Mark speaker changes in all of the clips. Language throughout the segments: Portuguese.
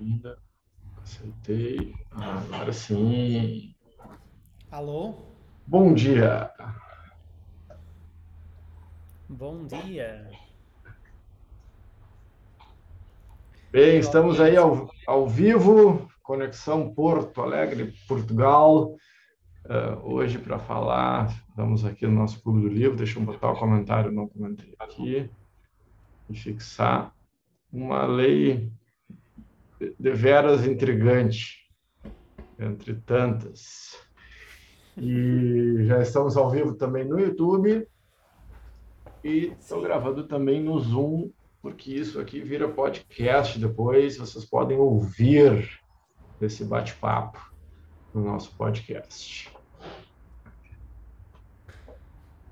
Speaker 1: ainda. Aceitei. Ah, agora sim.
Speaker 2: Alô?
Speaker 1: Bom dia.
Speaker 2: Bom dia.
Speaker 1: Bem, estamos aí ao, ao vivo, Conexão Porto Alegre, Portugal. Uh, hoje, para falar, estamos aqui no nosso Clube do Livro. Deixa eu botar o comentário, não comentei aqui, e fixar uma lei deveras intrigante, entre tantas. E já estamos ao vivo também no YouTube. E estou gravando também no Zoom, porque isso aqui vira podcast depois. Vocês podem ouvir esse bate-papo no nosso podcast.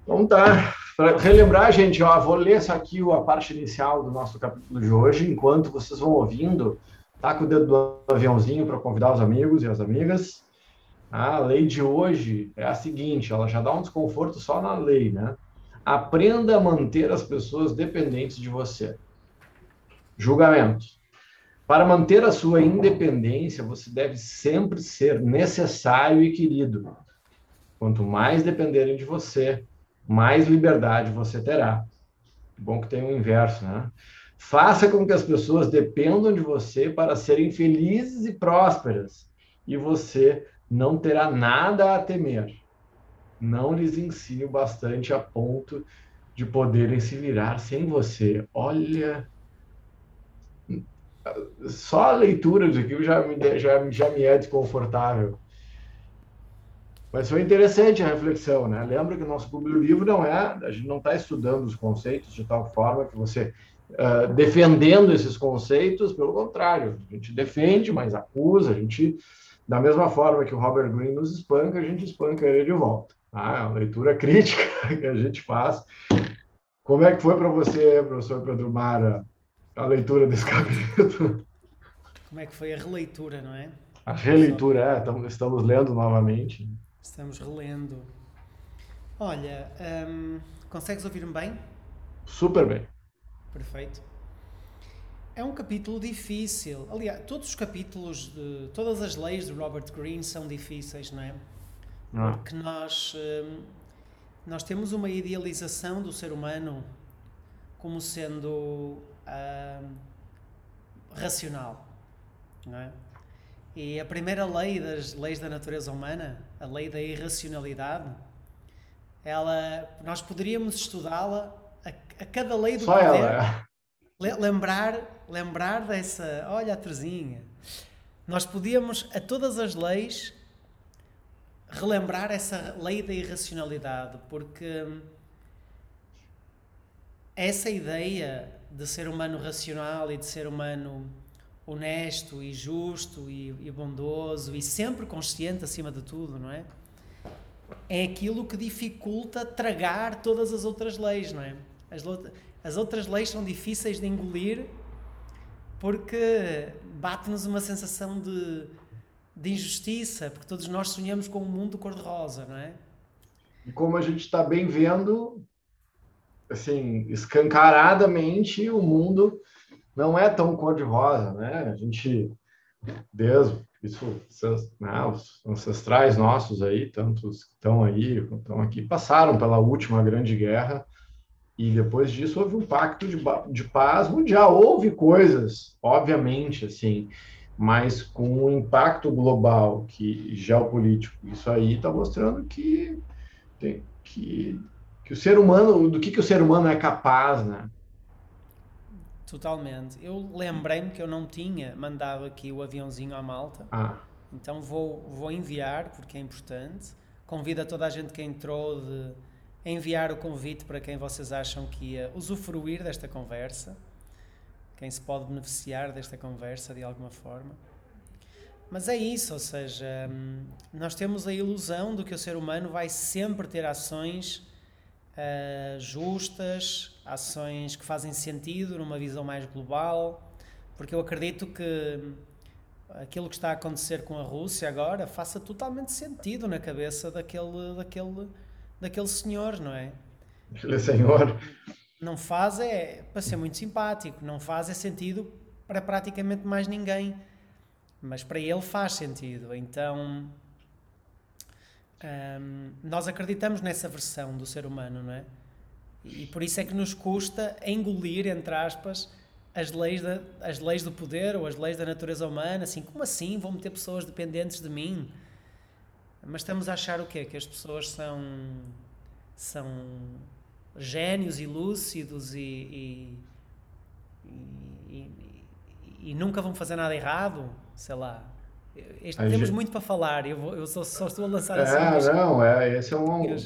Speaker 1: Então tá. Para relembrar, gente, ó, vou ler isso aqui a parte inicial do nosso capítulo de hoje, enquanto vocês vão ouvindo, com o dedo do aviãozinho para convidar os amigos e as amigas. A lei de hoje é a seguinte, ela já dá um desconforto só na lei, né? Aprenda a manter as pessoas dependentes de você. Julgamento. Para manter a sua independência, você deve sempre ser necessário e querido. Quanto mais dependerem de você, mais liberdade você terá. Bom que tem o inverso, né? Faça com que as pessoas dependam de você para serem felizes e prósperas, e você não terá nada a temer não lhes ensine bastante a ponto de poderem se virar sem você. Olha, só a leitura de aquilo já me, já, já me é desconfortável. Mas foi interessante a reflexão, né? Lembra que o nosso do livro não é, a gente não está estudando os conceitos de tal forma que você uh, defendendo esses conceitos, pelo contrário, a gente defende, mas acusa, a gente da mesma forma que o Robert Greene nos espanca, a gente espanca ele de volta. Ah, a leitura crítica que a gente faz. Como é que foi para você, professor Pedro Mara, a leitura desse capítulo?
Speaker 2: Como é que foi a releitura, não é?
Speaker 1: A releitura, é, estamos lendo novamente.
Speaker 2: Estamos relendo. Olha, hum, consegues ouvir-me bem?
Speaker 1: Super bem.
Speaker 2: Perfeito. É um capítulo difícil. Aliás, todos os capítulos, de, todas as leis de Robert Greene são difíceis, não é? Ah. Porque nós, hum, nós temos uma idealização do ser humano como sendo uh, racional, não é? E a primeira lei das leis da natureza humana, a lei da irracionalidade, ela, nós poderíamos estudá-la a, a, cada lei do
Speaker 1: Só poder. Ela.
Speaker 2: É. Lembrar, lembrar dessa, olha a Terezinha. Nós podíamos, a todas as leis, relembrar essa lei da irracionalidade, porque essa ideia de ser humano racional e de ser humano honesto e justo e, e, bondoso e sempre consciente acima de tudo, não é? É aquilo que dificulta tragar todas as outras leis, não é? As, as outras leis são difíceis de engolir porque bate-nos uma sensação de de injustiça, porque todos nós sonhamos com um mundo cor-de-rosa, não é?
Speaker 1: E como a gente está bem vendo, assim, escancaradamente, o mundo não é tão cor-de-rosa, né? A gente, desde isso, né, os ancestrais nossos aí, tantos que estão aí, estão aqui, passaram pela última grande guerra e depois disso houve um pacto de, de paz mundial. Houve coisas, obviamente, assim, mas com o impacto global que geopolítico, isso aí está mostrando que, tem, que, que o ser humano, do que, que o ser humano é capaz, né?
Speaker 2: Totalmente. Eu lembrei-me que eu não tinha mandado aqui o aviãozinho à malta.
Speaker 1: Ah.
Speaker 2: Então vou, vou enviar, porque é importante. Convido a toda a gente que entrou de enviar o convite para quem vocês acham que ia usufruir desta conversa quem se pode beneficiar desta conversa de alguma forma. Mas é isso, ou seja, hum, nós temos a ilusão de que o ser humano vai sempre ter ações uh, justas, ações que fazem sentido numa visão mais global, porque eu acredito que aquilo que está a acontecer com a Rússia agora faça totalmente sentido na cabeça daquele, daquele, daquele senhor, não é?
Speaker 1: Aquele senhor
Speaker 2: não faz é para ser muito simpático, não faz é sentido para praticamente mais ninguém. Mas para ele faz sentido. Então, um, nós acreditamos nessa versão do ser humano, não é? E por isso é que nos custa engolir, entre aspas, as leis, da, as leis do poder ou as leis da natureza humana. Assim, como assim vão meter pessoas dependentes de mim? Mas estamos a achar o quê? Que as pessoas são, são génios e lúcidos e, e, e, e nunca vão fazer nada errado? Sei lá. Este, temos gente... muito para falar, eu, vou, eu só, só, estou a lançar
Speaker 1: assim. É, não, é, esse é um.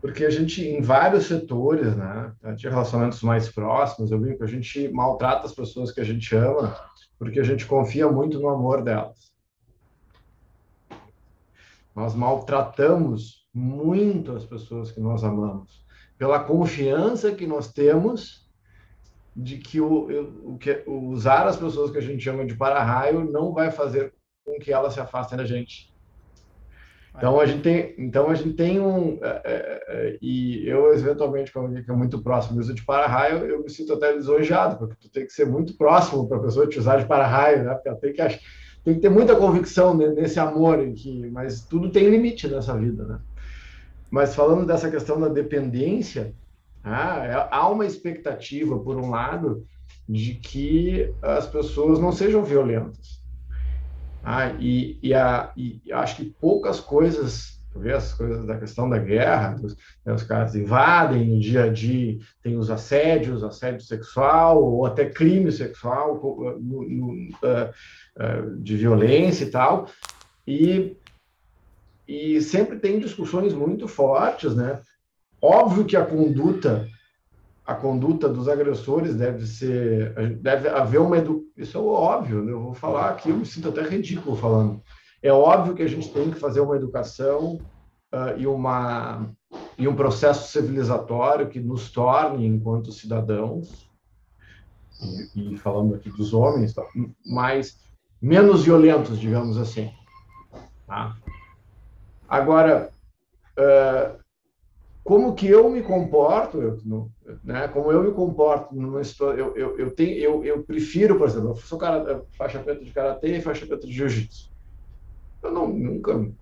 Speaker 1: Porque a gente, em vários setores, né, de relacionamentos mais próximos, eu vi que a gente maltrata as pessoas que a gente ama porque a gente confia muito no amor delas. Nós maltratamos muito as pessoas que nós amamos pela confiança que nós temos de que o, o que usar as pessoas que a gente chama de para-raio não vai fazer com que elas se afastem da gente. Então a gente tem, então a gente tem um é, é, é, e eu eventualmente como que é muito próximo uso de para-raio, eu me sinto até lisonjeado porque tu tem que ser muito próximo para a pessoa te usar de para-raio, né? Porque ela tem que tem que ter muita convicção nesse amor que, mas tudo tem limite nessa vida, né? Mas falando dessa questão da dependência, ah, há uma expectativa por um lado de que as pessoas não sejam violentas. Ah, e, e, a, e acho que poucas coisas, vê as coisas da questão da guerra, os, né, os caras invadem no dia a dia, tem os assédios, assédio sexual, ou até crime sexual no, no, uh, uh, de violência e tal, e, e sempre tem discussões muito fortes, né? Óbvio que a conduta a conduta dos agressores deve ser, deve haver uma edu... isso é óbvio, né? eu vou falar aqui, eu me sinto até ridículo falando. É óbvio que a gente tem que fazer uma educação uh, e uma e um processo civilizatório que nos torne enquanto cidadãos e, e falando aqui dos homens, tá? mais menos violentos, digamos assim. Tá? Agora, uh, como que eu me comporto, eu, no, né? Como eu me comporto numa história, eu, eu, eu tenho, eu, eu prefiro, por exemplo, eu sou cara, faixa preta de karatê e faixa preta de jiu-jitsu. Eu não, nunca,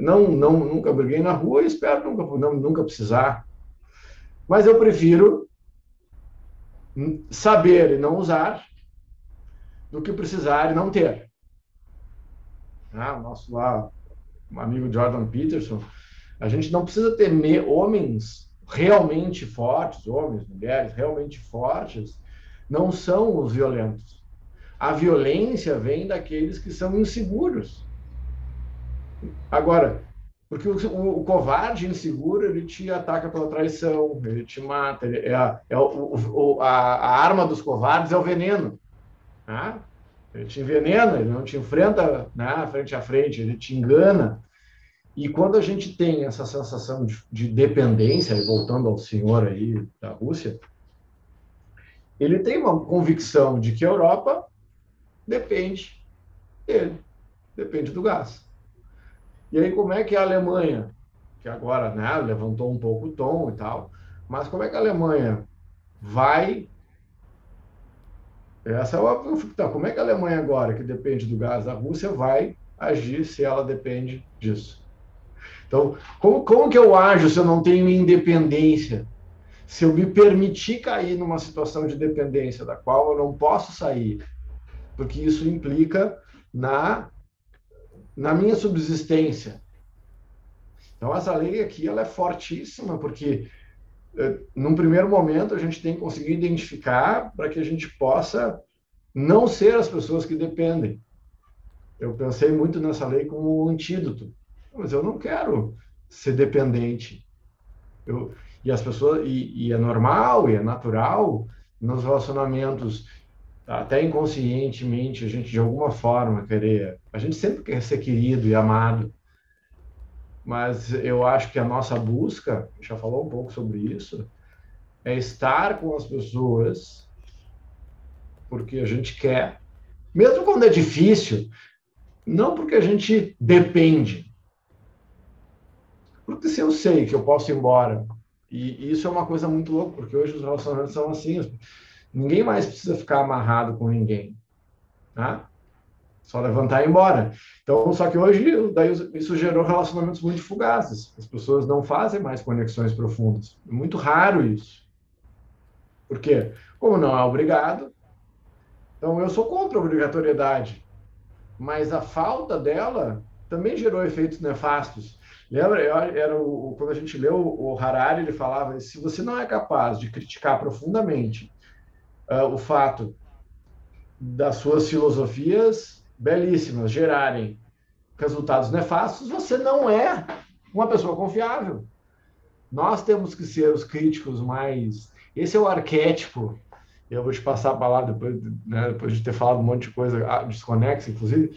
Speaker 1: não, não, nunca briguei na rua e espero nunca, não, nunca precisar. Mas eu prefiro saber e não usar do que precisar e não ter. Ah, o nosso lá, um amigo Jordan Peterson, a gente não precisa temer homens realmente fortes, homens, mulheres realmente fortes, não são os violentos. A violência vem daqueles que são inseguros. Agora, porque o, o, o, covarde inseguro, ele te ataca pela traição, ele te mata. Ele, é, é o, a, a, arma dos covardes é o veneno. Né? Ele te envenena, ele não te enfrenta né, frente a frente, ele te engana. E quando a gente tem essa sensação de, de dependência, e voltando ao senhor aí da Rússia, ele tem uma convicção de que a Europa depende dele, depende do gás. E aí, como é que a Alemanha, que agora né, levantou um pouco o tom e tal, mas como é que a Alemanha vai. Essa é a tá, Como é que a Alemanha, agora, que depende do gás da Rússia, vai agir se ela depende disso? Então, como, como que eu ajo se eu não tenho independência? Se eu me permitir cair numa situação de dependência da qual eu não posso sair, porque isso implica na, na minha subsistência. Então, essa lei aqui ela é fortíssima, porque eh, num primeiro momento a gente tem que conseguir identificar para que a gente possa não ser as pessoas que dependem. Eu pensei muito nessa lei como um antídoto mas eu não quero ser dependente. Eu, e as pessoas e, e, é normal e é natural nos relacionamentos até inconscientemente a gente de alguma forma querer a gente sempre quer ser querido e amado mas eu acho que a nossa busca já falou um pouco sobre isso é estar com as pessoas porque a gente quer mesmo quando é difícil não porque a gente depende porque se eu sei que eu posso ir embora, e isso é uma coisa muito louca, porque hoje os relacionamentos são assim, Ninguém mais precisa ficar amarrado com ninguém. Tá? Só levantar e ir embora. Então, só que hoje daí isso gerou relacionamentos muito fugazes. As pessoas não fazem mais conexões profundas. É muito raro isso. Por quê? Como não é obrigado, então eu sou contra a obrigatoriedade. Mas a falta dela também gerou efeitos nefastos. Lembra? Era o, quando a gente leu o Harari, ele falava: se você não é capaz de criticar profundamente uh, o fato das suas filosofias belíssimas gerarem resultados nefastos, você não é uma pessoa confiável. Nós temos que ser os críticos mais. Esse é o arquétipo. Eu vou te passar a palavra depois, né, depois de ter falado um monte de coisa ah, desconexa, inclusive.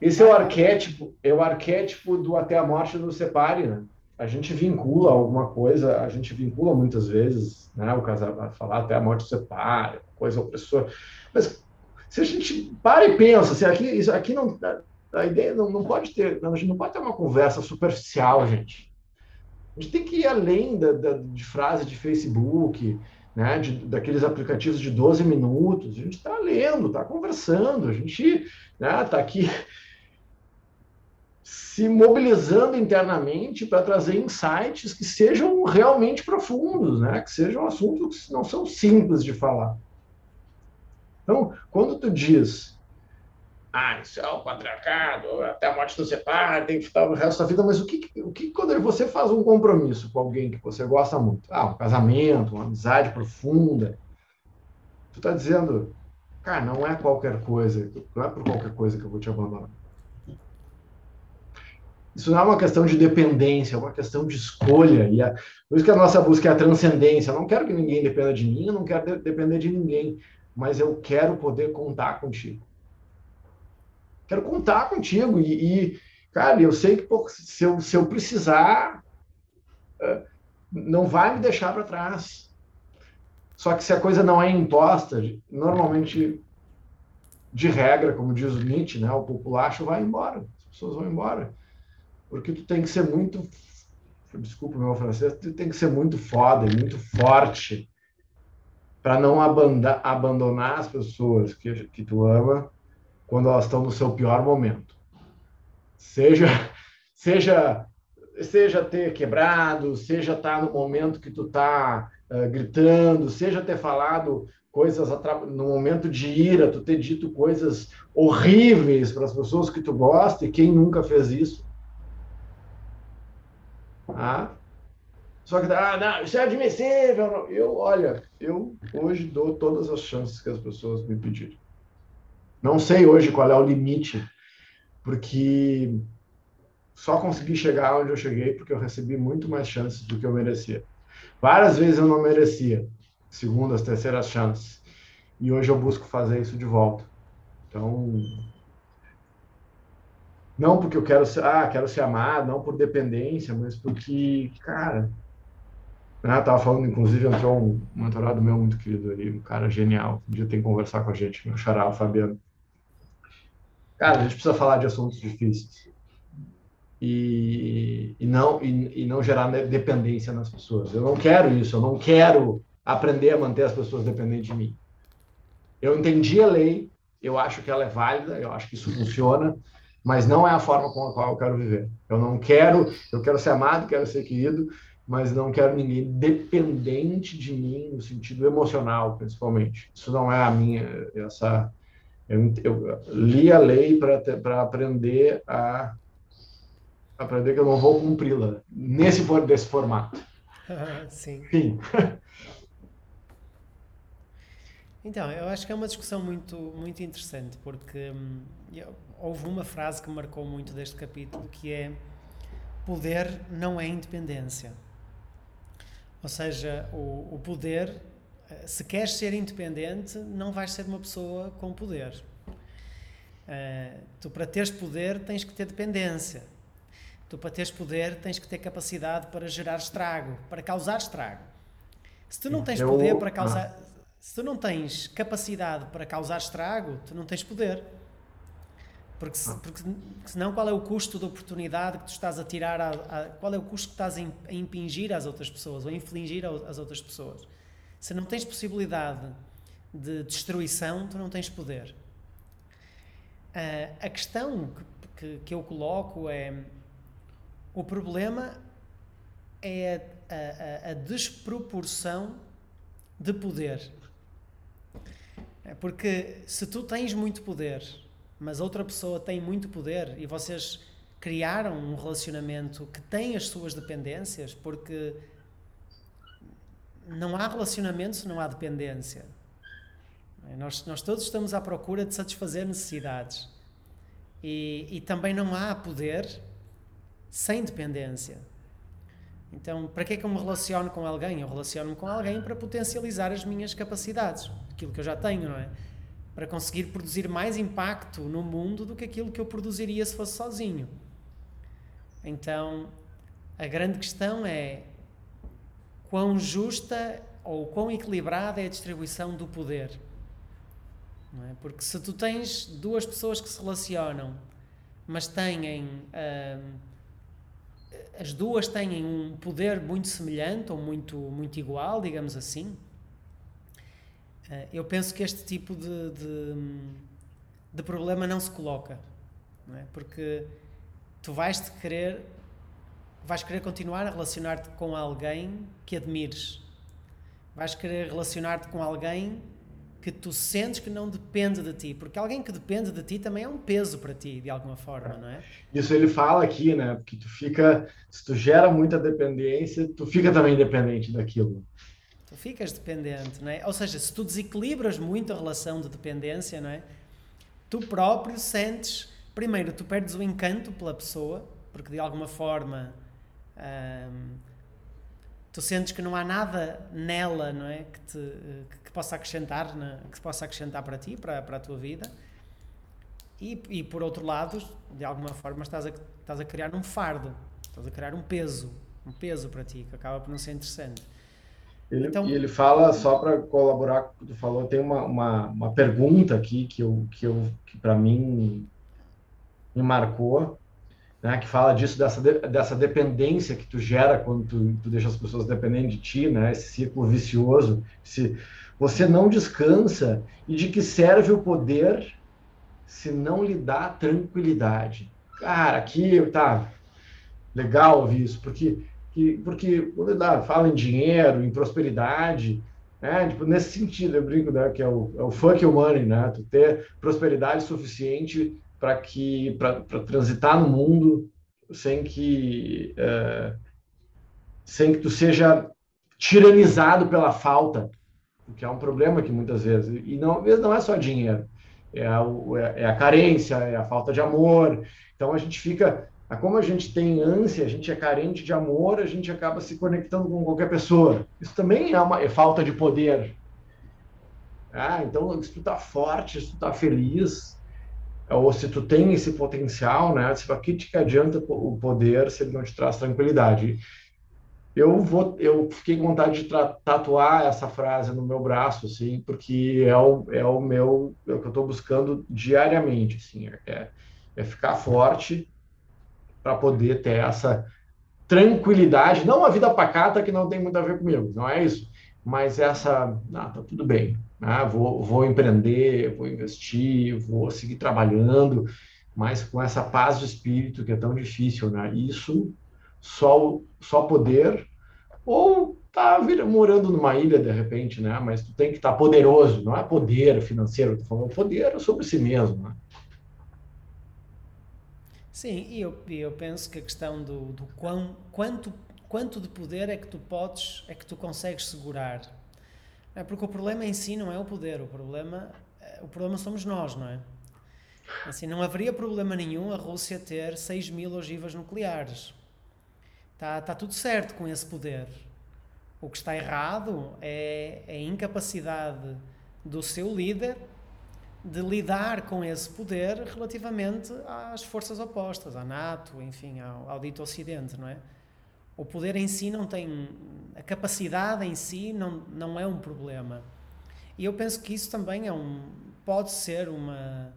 Speaker 1: Esse é o arquétipo, é o arquétipo do até a morte nos separe, né? A gente vincula alguma coisa, a gente vincula muitas vezes, né? O casal falar até a morte nos separe, coisa opressora. Mas se a gente para e pensa, se aqui, isso aqui não, a ideia não, não pode ter, a gente não pode ter uma conversa superficial, gente. A gente tem que ir além da, da de frase de Facebook, né, de, daqueles aplicativos de 12 minutos. A gente está lendo, está conversando, a gente está né, aqui se mobilizando internamente para trazer insights que sejam realmente profundos, né, que sejam assuntos que não são simples de falar. Então, quando tu diz, ah, isso é o patriarcado, até a morte do separa, tem que ficar o resto da vida, mas o que, o que quando você faz um compromisso com alguém que você gosta muito? Ah, um casamento, uma amizade profunda. Tu está dizendo, cara, não é qualquer coisa, não é por qualquer coisa que eu vou te abandonar. Isso não é uma questão de dependência, é uma questão de escolha. E a, por isso que a nossa busca é a transcendência. Eu não quero que ninguém dependa de mim, eu não quero de, depender de ninguém mas eu quero poder contar contigo. Quero contar contigo. E, e cara, eu sei que pô, se, eu, se eu precisar, é, não vai me deixar para trás. Só que se a coisa não é imposta, normalmente, de regra, como diz o Nietzsche, né, o populacho vai embora. As pessoas vão embora. Porque tu tem que ser muito. Desculpa meu francês, tu tem que ser muito foda, muito forte para não abandonar as pessoas que, que tu ama quando elas estão no seu pior momento. Seja, seja, seja ter quebrado, seja estar tá no momento que tu tá uh, gritando, seja ter falado coisas no momento de ira, tu ter dito coisas horríveis para as pessoas que tu gosta, e quem nunca fez isso? Ah, só que, ah, não, isso é admissível. Eu, olha, eu hoje dou todas as chances que as pessoas me pediram. Não sei hoje qual é o limite, porque só consegui chegar onde eu cheguei porque eu recebi muito mais chances do que eu merecia. Várias vezes eu não merecia, segundas, terceiras chances. E hoje eu busco fazer isso de volta. Então, não porque eu quero ser, ah, quero ser amado, não por dependência, mas porque, cara, né? Tava falando, inclusive, entrou um mentorado meu muito querido ali, um cara genial. Um dia tem que conversar com a gente, meu xará, o Fabiano. Cara, a gente precisa falar de assuntos difíceis. E, e não, e, e não gerar dependência nas pessoas. Eu não quero isso, eu não quero aprender a manter as pessoas dependentes de mim. Eu entendi a lei, eu acho que ela é válida, eu acho que isso funciona, mas não é a forma com a qual eu quero viver. Eu não quero, eu quero ser amado, quero ser querido, mas não quero ninguém dependente de mim no sentido emocional, principalmente. Isso não é a minha essa eu, eu li a lei para aprender a aprender que eu não vou cumpri-la nesse desse formato.
Speaker 2: Sim. Então, eu acho que é uma discussão muito, muito interessante, porque hum, houve uma frase que marcou muito deste capítulo, que é poder não é independência. Ou seja, o, o poder, eh, se queres ser independente, não vais ser uma pessoa com poder. Uh, tu, para teres poder, tens que ter dependência. Tu, para teres poder, tens que ter capacidade para gerar estrago, para causar estrago. Se tu não tens poder para causar. Se tu não tens capacidade para causar estrago, tu não tens poder. Porque, se, ah. porque senão qual é o custo da oportunidade que tu estás a tirar, a, a, qual é o custo que estás a impingir às outras pessoas ou a infligir às outras pessoas? Se não tens possibilidade de destruição, tu não tens poder. Uh, a questão que, que, que, eu coloco é: o problema é a, a, a desproporção de poder. É porque se tu tens muito poder, mas outra pessoa tem muito poder e vocês criaram um relacionamento que tem as suas dependências, porque não há relacionamento se não há dependência. Nós, nós todos estamos à procura de satisfazer necessidades. E, e também não há poder sem dependência. Então, para que é que eu me relaciono com alguém? Eu relaciono-me com alguém para potencializar as minhas capacidades, aquilo que eu já tenho, não é? Para conseguir produzir mais impacto no mundo do que aquilo que eu produziria se fosse sozinho. Então, a grande questão é quão justa ou quão equilibrada é a distribuição do poder. É? Porque se tu tens duas pessoas que se relacionam, mas têm. Hum, as duas têm um poder muito semelhante ou muito, muito igual, digamos assim, eu penso que este tipo de, de, de problema não se coloca. Não é? Porque tu vais -te querer, vais querer continuar a relacionar-te com alguém que admires. Vais querer relacionar-te com alguém que tu sentes que não depende de ti, porque alguém que depende de ti também é um peso para ti, de alguma forma, não é?
Speaker 1: Isso ele fala aqui, né? Porque tu fica, se tu gera muita dependência, tu fica também dependente daquilo.
Speaker 2: Tu ficas dependente, não é? Ou seja, se tu desequilibras muito a relação de dependência, não é? Tu próprio sentes, primeiro, tu perdes o encanto pela pessoa, porque de alguma forma hum, tu sentes que não há nada nela, não é, que te que, possa acrescentar, que possa acrescentar para ti, para, para a tua vida. E, e por outro lado, de alguma forma estás a, estás a criar um fardo, estás a criar um peso, um peso para ti, que acaba por não ser interessante.
Speaker 1: Ele, então, ele fala, só para colaborar com o que tu falou, tem uma, uma, uma pergunta aqui que, eu, que, eu, que para mim me marcou, né, que fala disso, dessa, de, dessa dependência que tu gera quando tu, tu deixa as pessoas dependentes de ti, né, esse ciclo vicioso, se você não descansa e de que serve o poder se não lhe dá tranquilidade. Cara, aqui, tá, legal ouvir isso, porque, que, porque quando fala em dinheiro, em prosperidade, né, tipo, nesse sentido, eu brinco, né, que é o, é o fuck your money, né, tu ter prosperidade suficiente para que para transitar no mundo sem que é, sem que tu seja tiranizado pela falta, que é um problema que muitas vezes. E não vezes não é só dinheiro, é a, é a carência, é a falta de amor. Então a gente fica como a gente tem ânsia, a gente é carente de amor, a gente acaba se conectando com qualquer pessoa. Isso também é uma é falta de poder. Ah, então, se tu tá forte, se tu tá feliz, ou se tu tem esse potencial, né? Se aqui te adianta o poder se ele não te traz tranquilidade. Eu vou, eu fiquei com vontade de tatuar essa frase no meu braço, assim, porque é o, é o meu, é o que eu estou buscando diariamente, assim, é, é ficar forte para poder ter essa tranquilidade, não uma vida pacata que não tem muito a ver comigo, não é isso, mas essa, ah, tá tudo bem, ah, vou, vou empreender, vou investir, vou seguir trabalhando, mas com essa paz de espírito que é tão difícil, né? Isso só só poder ou tá morando numa ilha de repente, né? Mas tu tem que estar tá poderoso, não é poder financeiro, tu falando poder sobre si mesmo, né?
Speaker 2: Sim, e eu, eu penso que a questão do, do quão, quanto, quanto de poder é que tu podes, é que tu consegues segurar é porque o problema em si não é o poder, o problema, eh, o problema somos nós, não é? Assim, não haveria problema nenhum a Rússia ter 6 mil ogivas nucleares. Está tá tudo certo com esse poder. O que está errado é, é a incapacidade do seu líder de lidar com esse poder relativamente às forças opostas, à NATO, enfim, ao, ao dito Ocidente, não é? O poder em si não tem. A capacidade em si não, não é um problema. E eu penso que isso também é um, pode ser uma,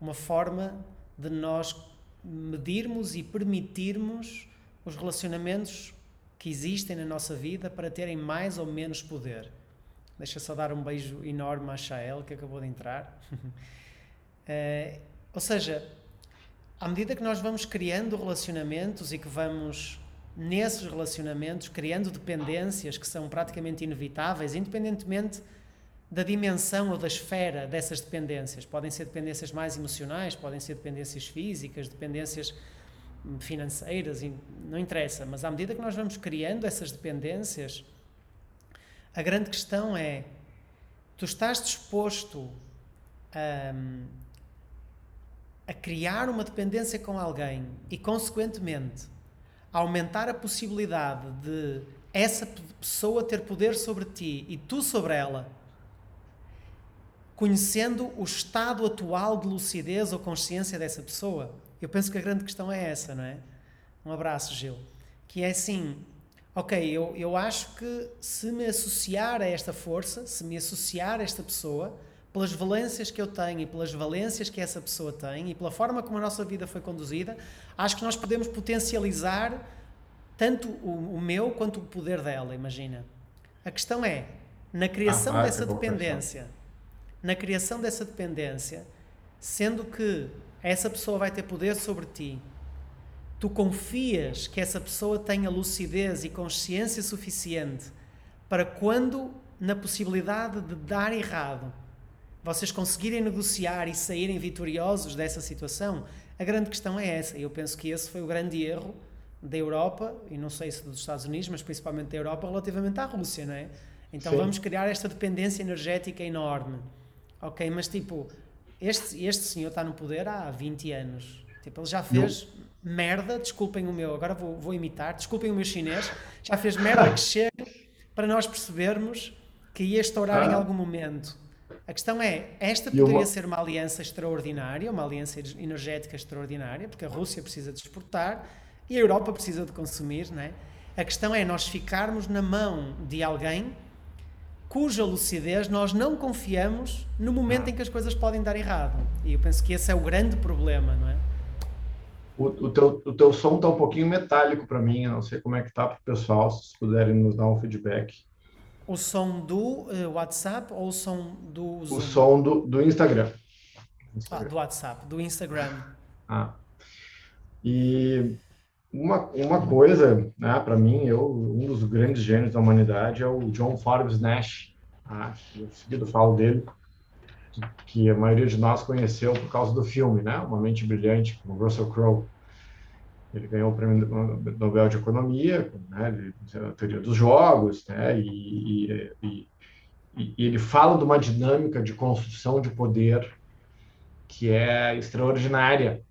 Speaker 2: uma forma de nós medirmos e permitirmos os relacionamentos que existem na nossa vida para terem mais ou menos poder. Deixa só dar um beijo enorme à Chael, que acabou de entrar. uh, ou seja, à medida que nós vamos criando relacionamentos e que vamos nesses relacionamentos criando dependências que são praticamente inevitáveis, independentemente da dimensão ou da esfera dessas dependências. Podem ser dependências mais emocionais, podem ser dependências físicas, dependências financeiras, não interessa, mas à medida que nós vamos criando essas dependências, a grande questão é: tu estás disposto a, hum, a criar uma dependência com alguém e, consequentemente, aumentar a possibilidade de essa pessoa ter poder sobre ti e tu sobre ela conhecendo o estado atual de lucidez ou consciência dessa pessoa? Eu penso que a grande questão é essa, não é? Um abraço, Gil. Que é assim, ok, eu, eu acho que se me associar a esta força, se me associar a esta pessoa, pelas valências que eu tenho e pelas valências que essa pessoa tem e pela forma como a nossa vida foi conduzida, acho que nós podemos potencializar tanto o, o meu quanto o poder dela, imagina. A questão é, na criação ah, dessa dependência, na criação dessa dependência, sendo que essa pessoa vai ter poder sobre ti, tu confias que essa pessoa tenha lucidez e consciência suficiente para quando, na possibilidade de dar errado, vocês conseguirem negociar e saírem vitoriosos dessa situação, a grande questão é essa. Eu penso que esse foi o grande erro da Europa, e não sei se dos Estados Unidos, mas principalmente da Europa, relativamente à Rússia, não é? Então Sim. vamos criar esta dependência energética enorme. Ok, mas tipo, este, este senhor está no poder há 20 anos. Tipo, ele já fez Não. Merda, desculpem o meu, agora vou, vou imitar, desculpem o meu chinês, já fez merda que chega para nós percebermos que ia estourar ah. em algum momento. A questão é, esta poderia uma... ser uma aliança extraordinária, uma aliança energética extraordinária, porque a Rússia precisa de exportar e a Europa precisa de consumir, não é? A questão é nós ficarmos na mão de alguém cuja lucidez nós não confiamos no momento em que as coisas podem dar errado. E eu penso que esse é o grande problema, não é?
Speaker 1: O, o, teu, o teu som está um pouquinho metálico para mim, eu não sei como é que está para o pessoal, se puderem nos dar um feedback.
Speaker 2: O som do uh, WhatsApp ou o som do Zoom?
Speaker 1: O som do, do Instagram.
Speaker 2: Instagram. Ah, do WhatsApp, do Instagram.
Speaker 1: Ah. E uma, uma coisa, né, para mim, eu, um dos grandes gênios da humanidade é o John Forbes Nash. Ah, eu seguido falo dele, que, a maioria de nós conheceu por causa do filme, né? Uma Mente Brilhante, com Russell Crowe. Ele ganhou o prêmio Nobel de Economia, né, a teoria dos jogos, né, e, e, e, e ele fala de uma dinâmica de construção de poder que é extraordinária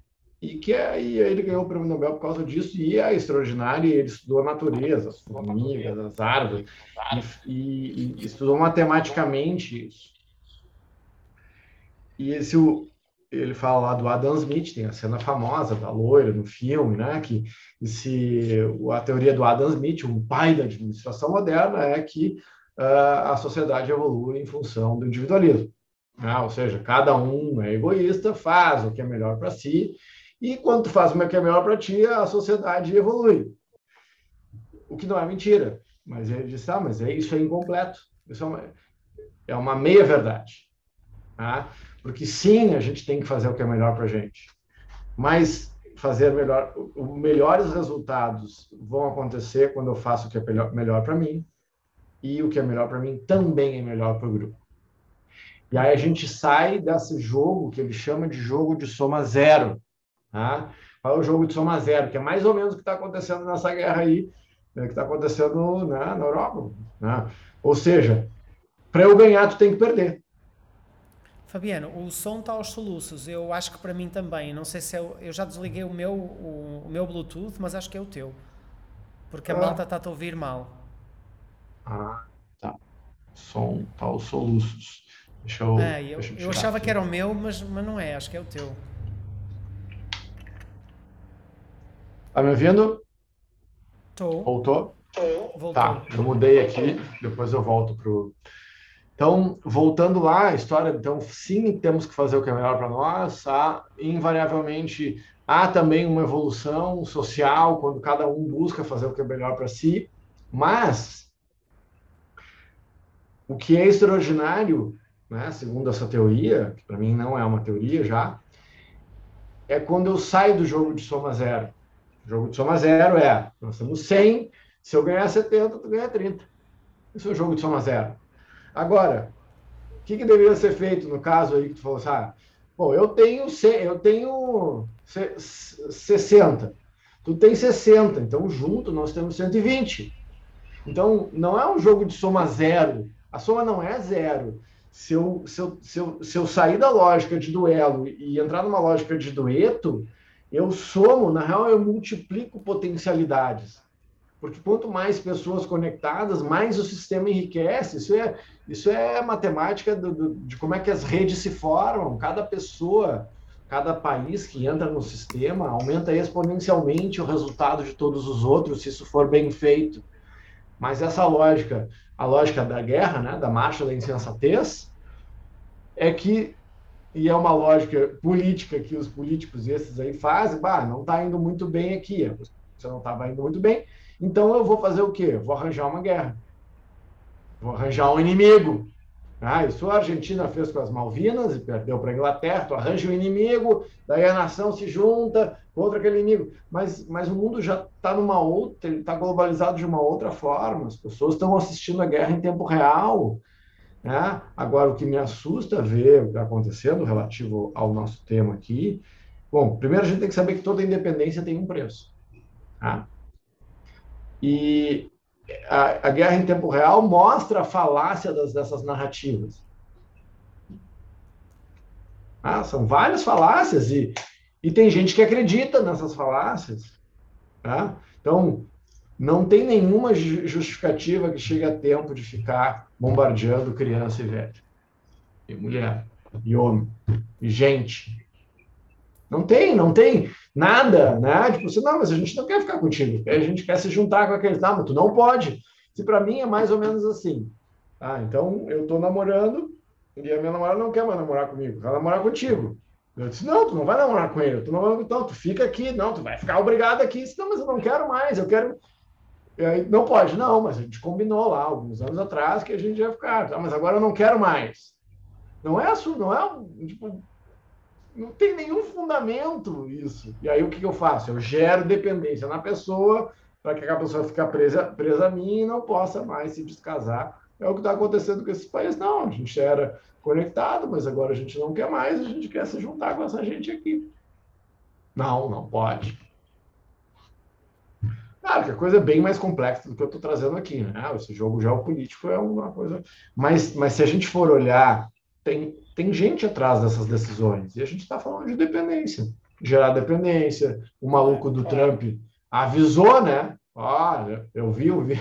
Speaker 1: e que aí ele ganhou o prêmio Nobel por causa disso, e é extraordinário, ele estudou a natureza, as formigas, as árvores, e, e, e, estudou matematicamente isso. E esse, ele fala lá do Adam Smith, tem a cena famosa da loira no filme, né, que esse, a teoria do Adam Smith, um pai da administração moderna, é que uh, a sociedade evolui em função do individualismo. Né? Ou seja, cada um é egoísta, faz o que é melhor para si, e quando tu faz o que é melhor para ti, a sociedade evolui. O que não é mentira. Mas ele disse, ah, mas é, isso é incompleto. Isso é uma, é uma meia-verdade. Tá? Porque sim, a gente tem que fazer o que é melhor para a gente. Mas fazer melhor, os melhores resultados vão acontecer quando eu faço o que é melhor, para mim. E o que é melhor para mim também é melhor para o grupo. E aí a gente sai desse jogo que ele chama de jogo de soma zero Tá? Para o jogo de soma zero, que é mais ou menos o que está acontecendo nessa guerra aí, né, que está acontecendo né, na Europa. Né? Ou seja, para eu ganhar, tu tem que perder.
Speaker 2: Fabiano, o som está aos soluços. Eu acho que para mim também. Não sei se eu, eu já desliguei o meu, o, o, meu Bluetooth, mas acho que é o teu. Porque a ah. malta está a ouvir mal.
Speaker 1: Ah, tá. Som está aos soluços. Deixa eu.
Speaker 2: É, eu, deixa eu, eu achava aqui. que era o meu, mas, mas não é. Acho que é o teu.
Speaker 1: Tá me ouvindo?
Speaker 2: Tô.
Speaker 1: Voltou?
Speaker 2: Voltou.
Speaker 1: Tá, eu mudei aqui, depois eu volto pro. Então, voltando lá, a história, então, sim, temos que fazer o que é melhor para nós. Há, invariavelmente, há também uma evolução social, quando cada um busca fazer o que é melhor para si, mas o que é extraordinário, né, segundo essa teoria, que para mim não é uma teoria já, é quando eu saio do jogo de soma zero. O jogo de soma zero é, nós temos 100, se eu ganhar 70, tu ganha 30. Esse é o jogo de soma zero. Agora, o que, que deveria ser feito no caso aí que tu falou assim, ah, bom, eu tenho, 100, eu tenho 60, tu tem 60, então junto nós temos 120. Então, não é um jogo de soma zero. A soma não é zero. Se eu, se eu, se eu, se eu sair da lógica de duelo e entrar numa lógica de dueto, eu somo, na real, eu multiplico potencialidades. Porque quanto mais pessoas conectadas, mais o sistema enriquece. Isso é, isso é matemática do, do, de como é que as redes se formam. Cada pessoa, cada país que entra no sistema aumenta exponencialmente o resultado de todos os outros, se isso for bem feito. Mas essa lógica, a lógica da guerra, né, da marcha da insensatez, é que e é uma lógica política que os políticos esses aí fazem, bah, não está indo muito bem aqui, você não estava indo muito bem, então eu vou fazer o quê? Vou arranjar uma guerra. Vou arranjar um inimigo. Ah, isso a Argentina fez com as Malvinas e perdeu para a Inglaterra. Tu arranja um inimigo, daí a nação se junta contra aquele inimigo. Mas, mas o mundo já está numa outra, ele está globalizado de uma outra forma. As pessoas estão assistindo a guerra em tempo real. Né? Agora, o que me assusta ver o que está acontecendo relativo ao nosso tema aqui. Bom, primeiro a gente tem que saber que toda independência tem um preço. Tá? E a, a, guerra em tempo real mostra a falácia das, dessas narrativas. Ah, são várias falácias e, e tem gente que acredita nessas falácias. Tá? Então, não tem nenhuma justificativa que chegue a tempo de ficar bombardeando criança e velho, e mulher, e homem, e gente. Não tem, não tem nada, né? Tipo assim, não, mas a gente não quer ficar contigo, a gente quer se juntar com aqueles, ah, mas tu não pode. Se para mim é mais ou menos assim. Ah, então eu tô namorando e a minha namorada não quer mais namorar comigo, quer namorar contigo. Eu disse, não, tu não vai namorar com ele, tu não, então, tu fica aqui, não, tu vai ficar obrigado aqui. Disse, não, mas eu não quero mais, eu quero. Aí, não pode, não, mas a gente combinou lá, alguns anos atrás, que a gente ia ficar. Ah, mas agora eu não quero mais. Não é, não é tipo, não tem nenhum fundamento isso. E aí o que, eu faço? Eu gero dependência na pessoa para que a pessoa fique presa, presa a mim e não possa mais se descasar. É o que está acontecendo com esses países. Não, a gente era conectado, mas agora a gente não quer mais, a gente quer se juntar com essa gente aqui. Não, não pode. Claro que a coisa é bem mais complexa do que eu estou trazendo aqui, né? Esse jogo geopolítico é uma coisa. Mas, mas se a gente for olhar, tem, tem gente atrás dessas decisões. E a gente está falando de dependência, gerar dependência. O maluco do Trump avisou, né? Olha, eu vi, eu vi.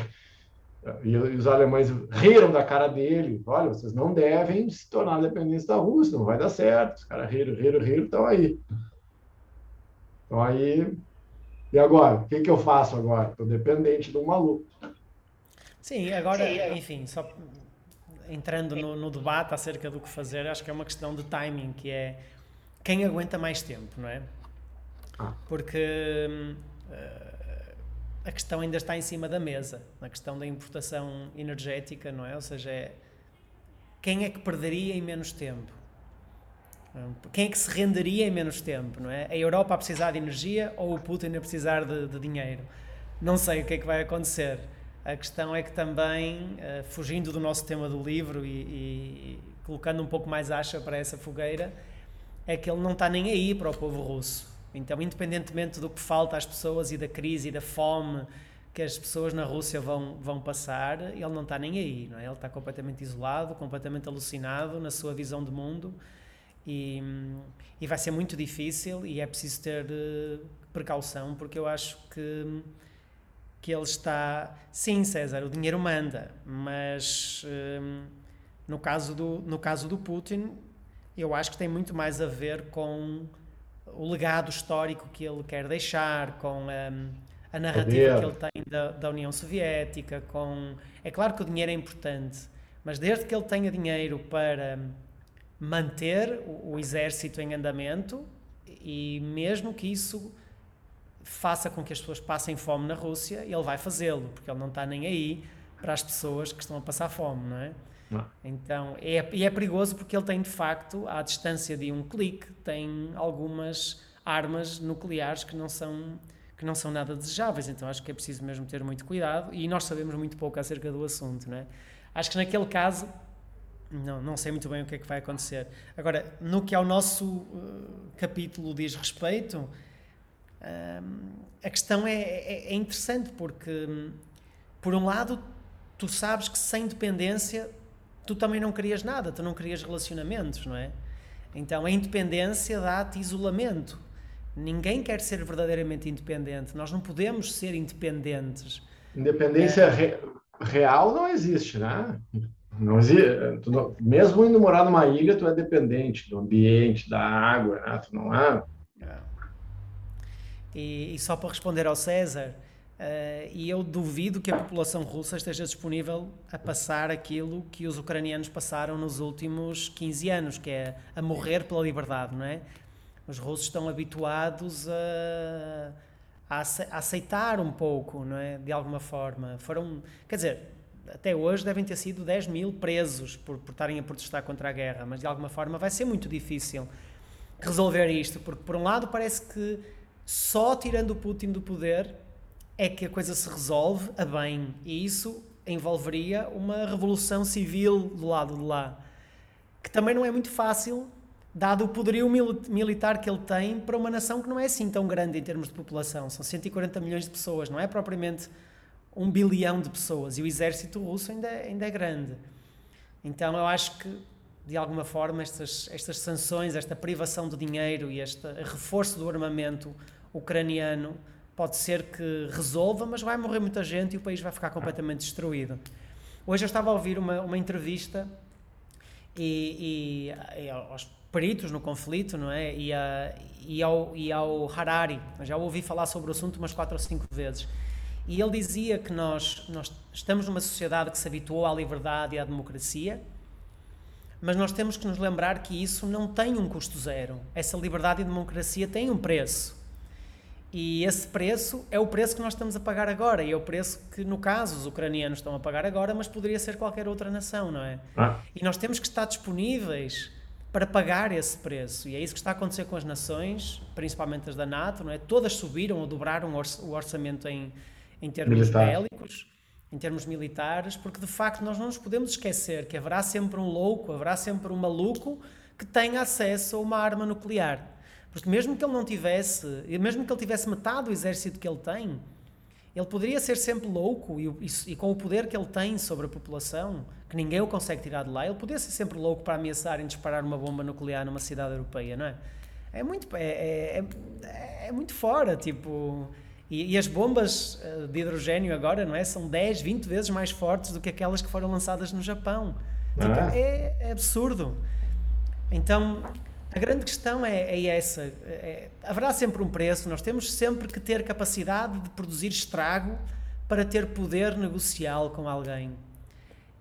Speaker 1: E os alemães riram da cara dele. Olha, vocês não devem se tornar dependentes da Rússia, não vai dar certo. Os caras riram, riram, riram, estão aí. Então aí. E agora? O que, que eu faço agora? Estou dependente de um maluco.
Speaker 2: Sim, agora, enfim, só entrando no, no, debate acerca do que fazer, acho que é uma questão de timing, que é quem aguenta mais tempo, não é? Ah. Porque uh, a questão ainda está em cima da mesa, na questão da importação energética, não é? Ou seja, é, quem é que perderia em menos tempo? Quem é que se renderia em menos tempo, não é? A Europa a precisar de energia ou o Putin a precisar de, de dinheiro? Não sei o que é que vai acontecer. A questão é que também, uh, fugindo do nosso tema do livro e, e, colocando um pouco mais acha para essa fogueira, é que ele não está nem aí para o povo russo. Então, independentemente do que falta às pessoas e da crise e da fome que as pessoas na Rússia vão, vão passar, ele não está nem aí. Não é? Ele está completamente isolado, completamente alucinado na sua visão de mundo e, e vai ser muito difícil e é preciso ter uh, precaução porque eu acho que que ele está. Sim, César, o dinheiro manda, mas hum, no, caso do, no caso do Putin, eu acho que tem muito mais a ver com o legado histórico que ele quer deixar, com hum, a narrativa que ele tem da, da União Soviética, com. É claro que o dinheiro é importante, mas desde que ele tenha dinheiro para manter o, o exército em andamento e mesmo que isso faça com que as pessoas passem fome na Rússia, ele vai fazê-lo, porque ele não está nem aí para as pessoas que estão a passar fome, não é? Não. Então, é, e é perigoso porque ele tem de facto, à distância de um clique, tem algumas armas nucleares que não são que não são nada desejáveis. Então, acho que é preciso mesmo ter muito cuidado e nós sabemos muito pouco acerca do assunto, não é? Acho que naquele caso não, não sei muito bem o que é que vai acontecer. Agora, no que ao nosso uh, capítulo diz respeito, a questão é, é, é, interessante porque, por um lado, tu sabes que sem dependência tu também não querias nada, tu não querias relacionamentos, não é? Então a independência dá-te isolamento. Ninguém quer ser verdadeiramente independente. Nós não podemos ser independentes.
Speaker 1: Independência é... re real não existe, né? Não existe, não, mesmo indo morar numa ilha, tu é dependente do ambiente, da água, né? tu não é. é.
Speaker 2: E, e, só para responder ao César, uh, e eu duvido que a população russa esteja disponível a passar aquilo que os ucranianos passaram nos últimos 15 anos, que é a morrer pela liberdade, não é? Os russos estão habituados a, a aceitar um pouco, não é? De alguma forma. Foram, quer dizer, até hoje devem ter sido 10 mil presos por, por estarem a protestar contra a guerra, mas de alguma forma vai ser muito difícil resolver isto, porque por um lado parece que só tirando o Putin do poder é que a coisa se resolve a bem, e isso envolveria uma revolução civil do lado de lá, que também não é muito fácil, dado o poderio mil militar que ele tem para uma nação que não é assim tão grande em termos de população, são 140 milhões de pessoas, não é propriamente um bilhão de pessoas. E o exército russo ainda, ainda é grande. Então eu acho que, de alguma forma, estas, estas sanções, esta privação de dinheiro e este reforço do armamento ucraniano pode ser que resolva, mas vai morrer muita gente e o país vai ficar completamente destruído. Hoje eu estava a ouvir uma, uma entrevista e, e, e aos peritos no conflito, não é? E, a, e, ao, e ao Harari. já ouvi falar sobre o assunto umas quatro ou cinco vezes. E ele dizia que nós, nós estamos numa sociedade que se habituou à liberdade e à democracia, mas nós temos que nos lembrar que isso não tem um custo zero. Essa liberdade e democracia têm um preço. E esse preço é o preço que nós estamos a pagar agora, e é o preço que, no caso, os ucranianos estão a pagar agora, mas poderia ser qualquer outra nação, não é? Ah. E nós temos que estar disponíveis para pagar esse preço. E é isso que está a acontecer com as nações, principalmente as da NATO, não é? Todas subiram ou dobraram o orçamento em, em termos Militar. bélicos, em termos militares, porque de facto nós não nos podemos esquecer que haverá sempre um louco, haverá sempre um maluco que tenha acesso a uma arma nuclear. Porque mesmo que ele não tivesse, mesmo que ele tivesse metade do exército que ele tem, ele poderia ser sempre louco e, e, e, com o poder que ele tem sobre a população, que ninguém o consegue tirar de lá, ele poderia ser sempre louco para ameaçar em disparar uma bomba nuclear numa cidade europeia, não é? É muito, é, é, é, é muito fora, tipo... E, e, as bombas eh, de hidrogênio agora, não é? São 10, 20 vezes mais fortes do que aquelas que foram lançadas no Japão. Tipo, ah. é, é, absurdo. Então, a grande questão é, é essa. É, haverá sempre um preço, nós temos sempre que ter capacidade de produzir estrago para ter poder negocial com alguém.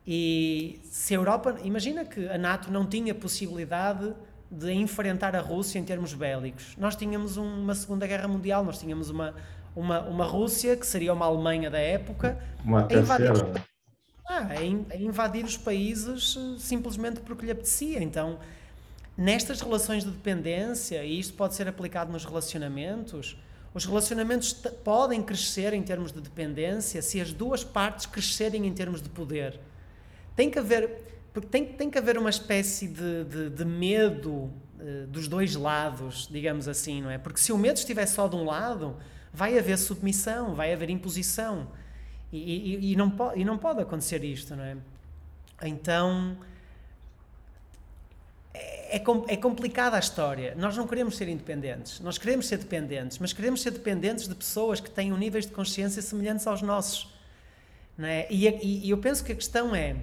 Speaker 2: E se a Europa. Imagina que a NATO não tinha possibilidade de enfrentar a Rússia em termos bélicos. Nós tínhamos uma Segunda Guerra Mundial, nós tínhamos uma, uma, uma Rússia, que seria uma Alemanha da época,
Speaker 1: a invadir,
Speaker 2: ah, a, invadir os países eh, simplesmente porque lhe apetecia. Então, nestas relações de dependência, e isto pode ser aplicado nos relacionamentos, os relacionamentos podem crescer em termos de dependência se as duas partes crescerem em termos de poder. Tem que haver, porque tem, tem que haver uma espécie de, de, de medo uh, dos dois lados, digamos assim, não é? Porque se o medo estiver só de um lado, vai haver submissão, vai haver imposição. E, e, e, não, pode, e não pode acontecer isto, não é? Então. É, é, complicada a história. Nós não queremos ser independentes. Nós queremos ser dependentes, mas queremos ser dependentes de pessoas que tenham níveis de consciência semelhantes aos nossos. É? e, e eu penso que a questão é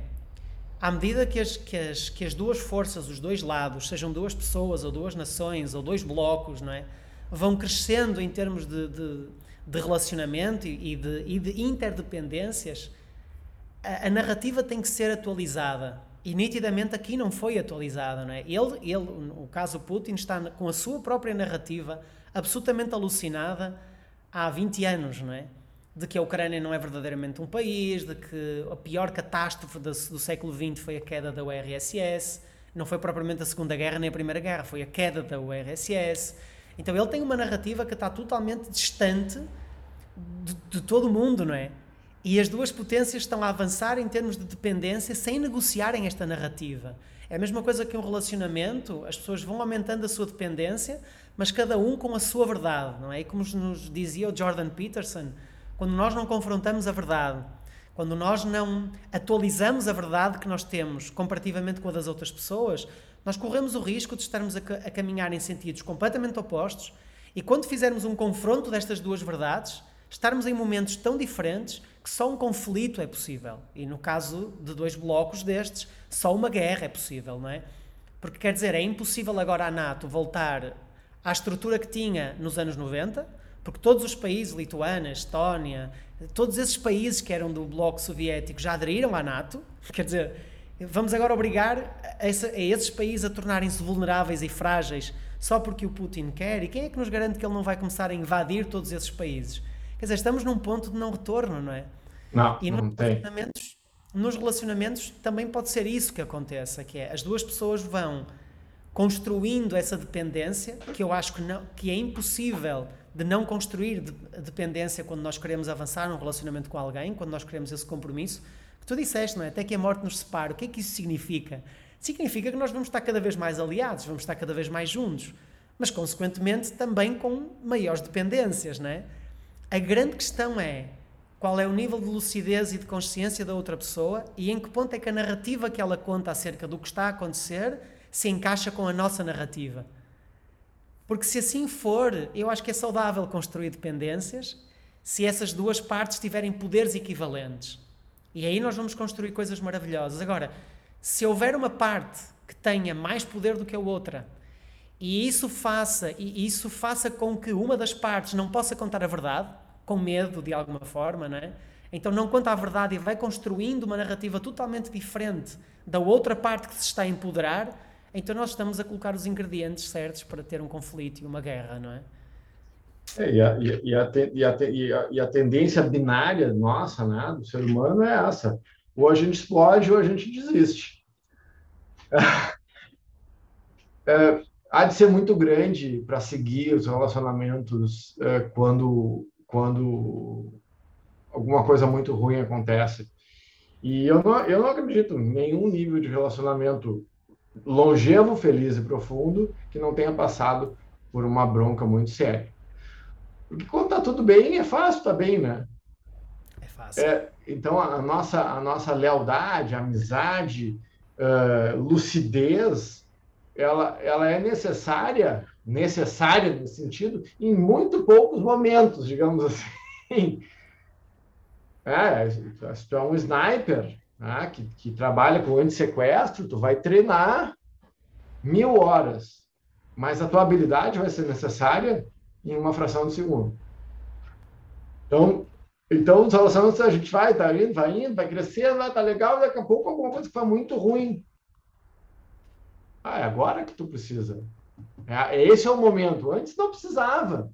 Speaker 2: à medida que as, que, as, que as duas forças, os dois lados, sejam duas pessoas ou duas nações ou dois blocos, não é? vão crescendo em termos de, de, de relacionamento e de, e de interdependências, a, a, narrativa tem que ser atualizada. E nitidamente aqui não foi atualizada. Não é? ele, ele, o caso Putin, está com a sua própria narrativa absolutamente alucinada há 20 anos. Não é? de que a Ucrânia não é verdadeiramente um país, de que a pior catástrofe do, do século XX foi a queda da URSS, não foi propriamente a Segunda Guerra nem a Primeira Guerra, foi a queda da URSS. Então ele tem uma narrativa que está totalmente distante de, de todo o mundo, não é? E as duas potências estão a avançar em termos de dependência sem negociarem esta narrativa. É a mesma coisa que um relacionamento, as pessoas vão aumentando a sua dependência, mas cada um com a sua verdade, não é? E como nos dizia o Jordan Peterson, quando nós não confrontamos a verdade, quando nós não atualizamos a verdade que nós temos comparativamente com a das outras pessoas, nós corremos o risco de estarmos a, a caminhar em sentidos completamente opostos e quando fizermos um confronto destas duas verdades, estarmos em momentos tão diferentes que só um conflito é possível. E no caso de dois blocos destes, só uma guerra é possível, não é? Porque quer dizer, é impossível agora a NATO voltar à estrutura que tinha nos anos 90, porque todos os países, Lituânia, Estónia, todos esses países que eram do bloco soviético já aderiram à NATO. Quer dizer, vamos agora obrigar a, esses países a tornarem-se vulneráveis e frágeis só porque o Putin quer? E quem é que nos garante que ele não vai começar a invadir todos esses países? Quer dizer, estamos num ponto de não retorno, não é?
Speaker 1: Não,
Speaker 2: e
Speaker 1: não
Speaker 2: nos
Speaker 1: tem.
Speaker 2: Relacionamentos, nos relacionamentos também pode ser isso que aconteça, que é as duas pessoas vão construindo essa dependência, que eu acho que, não, que é impossível de não construir de, dependência quando nós queremos avançar num relacionamento com alguém, quando nós queremos esse compromisso, que tu disseste, não é? Até que a morte nos separe. O que é que isso significa? Significa que nós vamos estar cada vez mais aliados, vamos estar cada vez mais juntos, mas consequentemente também com maiores dependências, não é? A grande questão é qual é o nível de lucidez e de consciência da outra pessoa e em que ponto é que a narrativa que ela conta acerca do que está a acontecer se encaixa com a nossa narrativa. Porque se assim for, eu acho que é saudável construir dependências se essas duas partes tiverem poderes equivalentes. E aí nós vamos construir coisas maravilhosas. Agora, se houver uma parte que tenha mais poder do que a outra, e isso faça, e isso faça com que uma das partes não possa contar a verdade, com medo de alguma forma, não é? Então não conta a verdade e vai construindo uma narrativa totalmente diferente da outra parte que se está a empoderar, então nós estamos a colocar os ingredientes certos para ter um conflito e uma guerra, não é?
Speaker 1: É, e, a, e, a, e, a, e, a, tendência binária nossa, né, do ser humano é essa. Ou a gente explode ou a gente desiste. É, há de ser muito grande para seguir os relacionamentos é, quando quando alguma coisa muito ruim acontece. E eu não, eu não acredito em nenhum nível de relacionamento longevo, feliz e profundo que não tenha passado por uma bronca muito séria. Porque quando tá tudo bem, é fácil, tá bem, né?
Speaker 2: É fácil.
Speaker 1: É, então, a nossa, a nossa lealdade, amizade, uh, lucidez, ela, ela é necessária necessária nesse sentido em muito poucos momentos, digamos assim. É, se tu é um sniper né, que, que trabalha com anti-sequestro, tu vai treinar mil horas, mas a tua habilidade vai ser necessária em uma fração de segundo. Então, então os relacionamentos a gente vai, tá indo, vai indo, vai crescendo, vai, tá legal, daqui a pouco alguma coisa que foi muito ruim. Ah, é agora que tu precisa é, esse é o momento. Antes não precisava.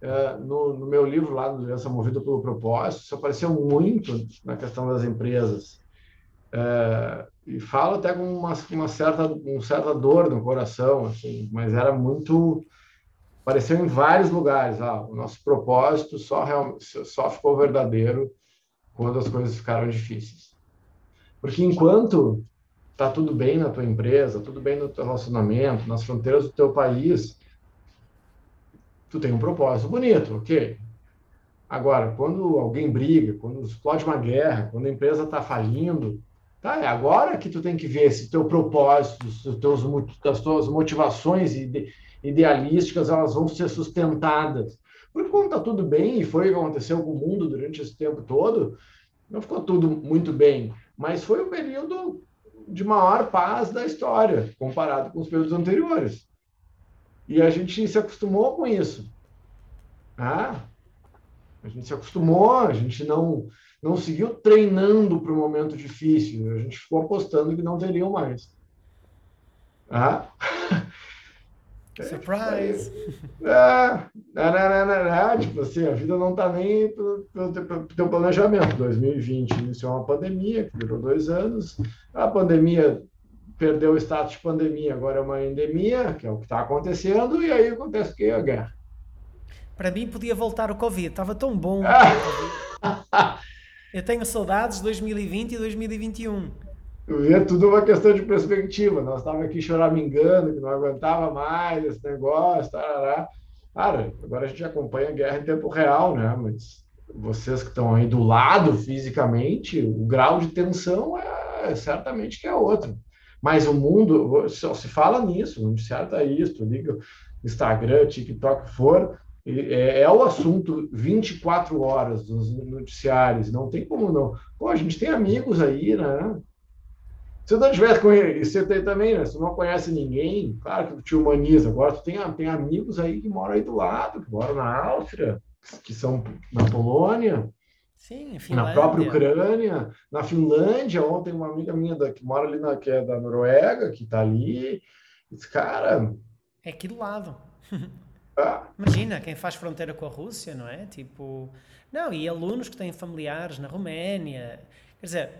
Speaker 1: É, no, no, meu livro lá, no Doença Movida pelo Propósito, isso apareceu muito na questão das empresas. É, e falo até com uma, uma, certa, uma certa dor no coração, assim, mas era muito. Apareceu em vários lugares. Ah, o nosso propósito só, real, só ficou verdadeiro quando as coisas ficaram difíceis. Porque enquanto tá tudo bem na tua empresa, tudo bem no teu relacionamento, nas fronteiras do teu país, tu tem um propósito bonito, ok? Agora, quando alguém briga, quando explode uma guerra, quando a empresa está falindo, tá, é agora que tu tem que ver se teu propósito, se teus, as tuas motivações ide, idealísticas, elas vão ser sustentadas. Porque quando está tudo bem, e foi o que aconteceu com o mundo durante esse tempo todo, não ficou tudo muito bem, mas foi um período de maior paz da história, comparado com os períodos anteriores. E a gente se acostumou com isso. Ah, a gente se acostumou, a gente não, não seguiu treinando para o momento difícil, a gente ficou apostando que não teriam mais. Ah.
Speaker 2: Surprise!
Speaker 1: É, é, é, é, tipo assim, a vida não está nem pelo teu planejamento. 2020 iniciou uma pandemia, que durou dois anos. A pandemia perdeu o status de pandemia, agora é uma endemia, que é o que está acontecendo, e aí acontece o que? A guerra.
Speaker 2: Para mim podia voltar o Covid, estava tão bom. Eu tenho saudades de 2020 e 2021.
Speaker 1: É tudo uma questão de perspectiva. Nós estávamos aqui choramingando, que não aguentava mais esse negócio, tarará. Cara, agora a gente acompanha a guerra em tempo real, né? Mas vocês que estão aí do lado fisicamente, o grau de tensão é certamente que é outro. Mas o mundo, só se fala nisso, o noticiário está isso, liga Instagram, TikTok, for, é, é, o assunto 24 horas dos noticiários, não tem como não. Pô, a gente tem amigos aí, né? Se eu não tivesse com ele, você tem também, né? Se não conhece ninguém, claro que te humaniza. Agora, tu tem, tem amigos aí que moram aí do lado, que moram na Áustria, que são na Polônia,
Speaker 2: Sim,
Speaker 1: na própria Ucrânia, na Finlândia. Ontem, uma amiga minha da, que mora ali na que é da Noruega, que está ali. Esse cara.
Speaker 2: É aqui do lado. Ah. Imagina quem faz fronteira com a Rússia, não é? Tipo. Não, e alunos que têm familiares na Roménia. Quer dizer,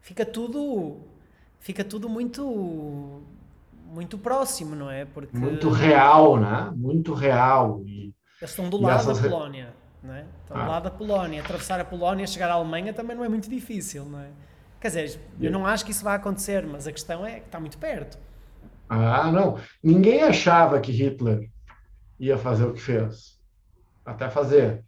Speaker 2: fica tudo fica tudo muito muito próximo, não é?
Speaker 1: Porque muito real, né? Muito real.
Speaker 2: E, Eles estão do lado essas... da Polónia, não é? Estão ah. do lado da Polónia. Atravessar a Polónia chegar à Alemanha também não é muito difícil, não é? Quer dizer, eu não acho que isso vai acontecer, mas a questão é que está muito perto.
Speaker 1: Ah, não. Ninguém achava que Hitler ia fazer o que fez. Até fazer.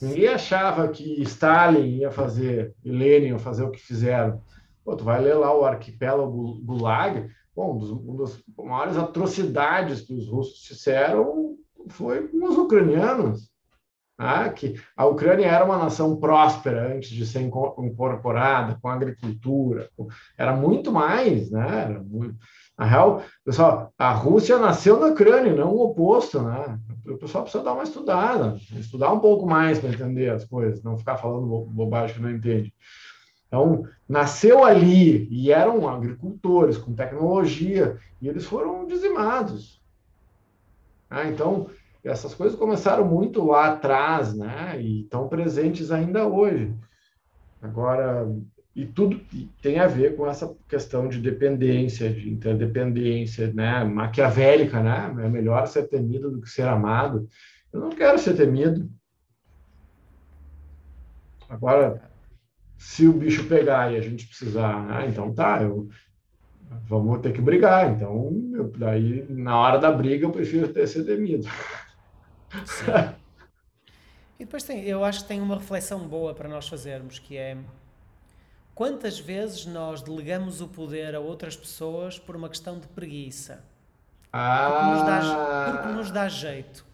Speaker 1: Ninguém achava que Stalin ia fazer, e Lenin ia fazer o que fizeram. Pô, tu vai ler lá o arquipélago Gulag, bom, dos, uma das maiores atrocidades que os russos fizeram foi com os ucranianos. Né? Que a Ucrânia era uma nação próspera antes de ser incorporada, com agricultura, era muito mais, né? Era muito... Na real, pessoal, a Rússia nasceu na Ucrânia, não o oposto, né? O pessoal precisa dar uma estudada, estudar um pouco mais para entender as coisas, não ficar falando bobagem que não entende. Então, nasceu ali e eram agricultores com tecnologia e eles foram dizimados. Ah, então, essas coisas começaram muito lá atrás, né? E estão presentes ainda hoje. Agora, e tudo tem a ver com essa questão de dependência, de interdependência, né? Maquiavélica, né? É melhor ser temido do que ser amado. Eu não quero ser temido. Agora, se o bicho pegar e a gente precisar, ah, então tá, eu vamos ter que brigar. Então, eu, daí na hora da briga eu prefiro ter ser temido.
Speaker 2: e depois tem, eu acho que tem uma reflexão boa para nós fazermos, que é quantas vezes nós delegamos o poder a outras pessoas por uma questão de preguiça. Ah, porque, nos dá, porque nos dá jeito.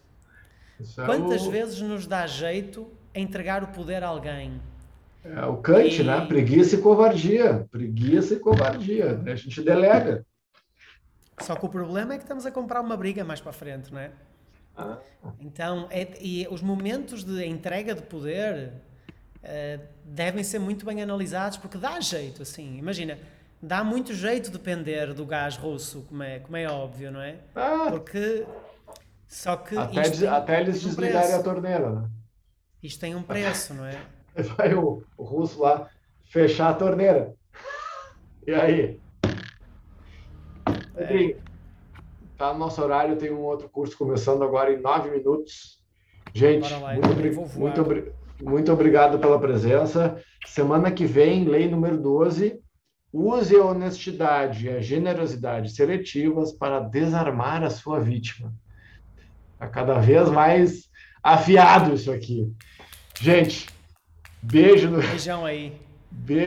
Speaker 2: É quantas o... vezes nos dá jeito entregar o poder a alguém?
Speaker 1: É o Kant, e... né? Preguiça e covardia. Preguiça e covardia. A gente delega.
Speaker 2: Só que o problema é que estamos a comprar uma briga mais para frente, não é? Ah. Então, é, e os momentos de entrega de poder uh, devem ser muito bem analisados porque dá jeito, assim. Imagina, dá muito jeito depender do gás russo, como é, como é óbvio, não é? Ah. Porque. Só que.
Speaker 1: Até, até eles desligarem a torneira, né?
Speaker 2: Isto tem um preço, não é?
Speaker 1: Vai o, o russo lá fechar a torneira. E aí? É. tá no nosso horário, tem um outro curso começando agora em nove minutos. Gente, lá, muito, então, muito, muito obrigado pela presença. Semana que vem, lei número 12. Use a honestidade e a generosidade seletivas para desarmar a sua vítima. Está cada vez mais afiado isso aqui. Gente, Beijo. No...
Speaker 2: Beijão aí.
Speaker 1: Beijo.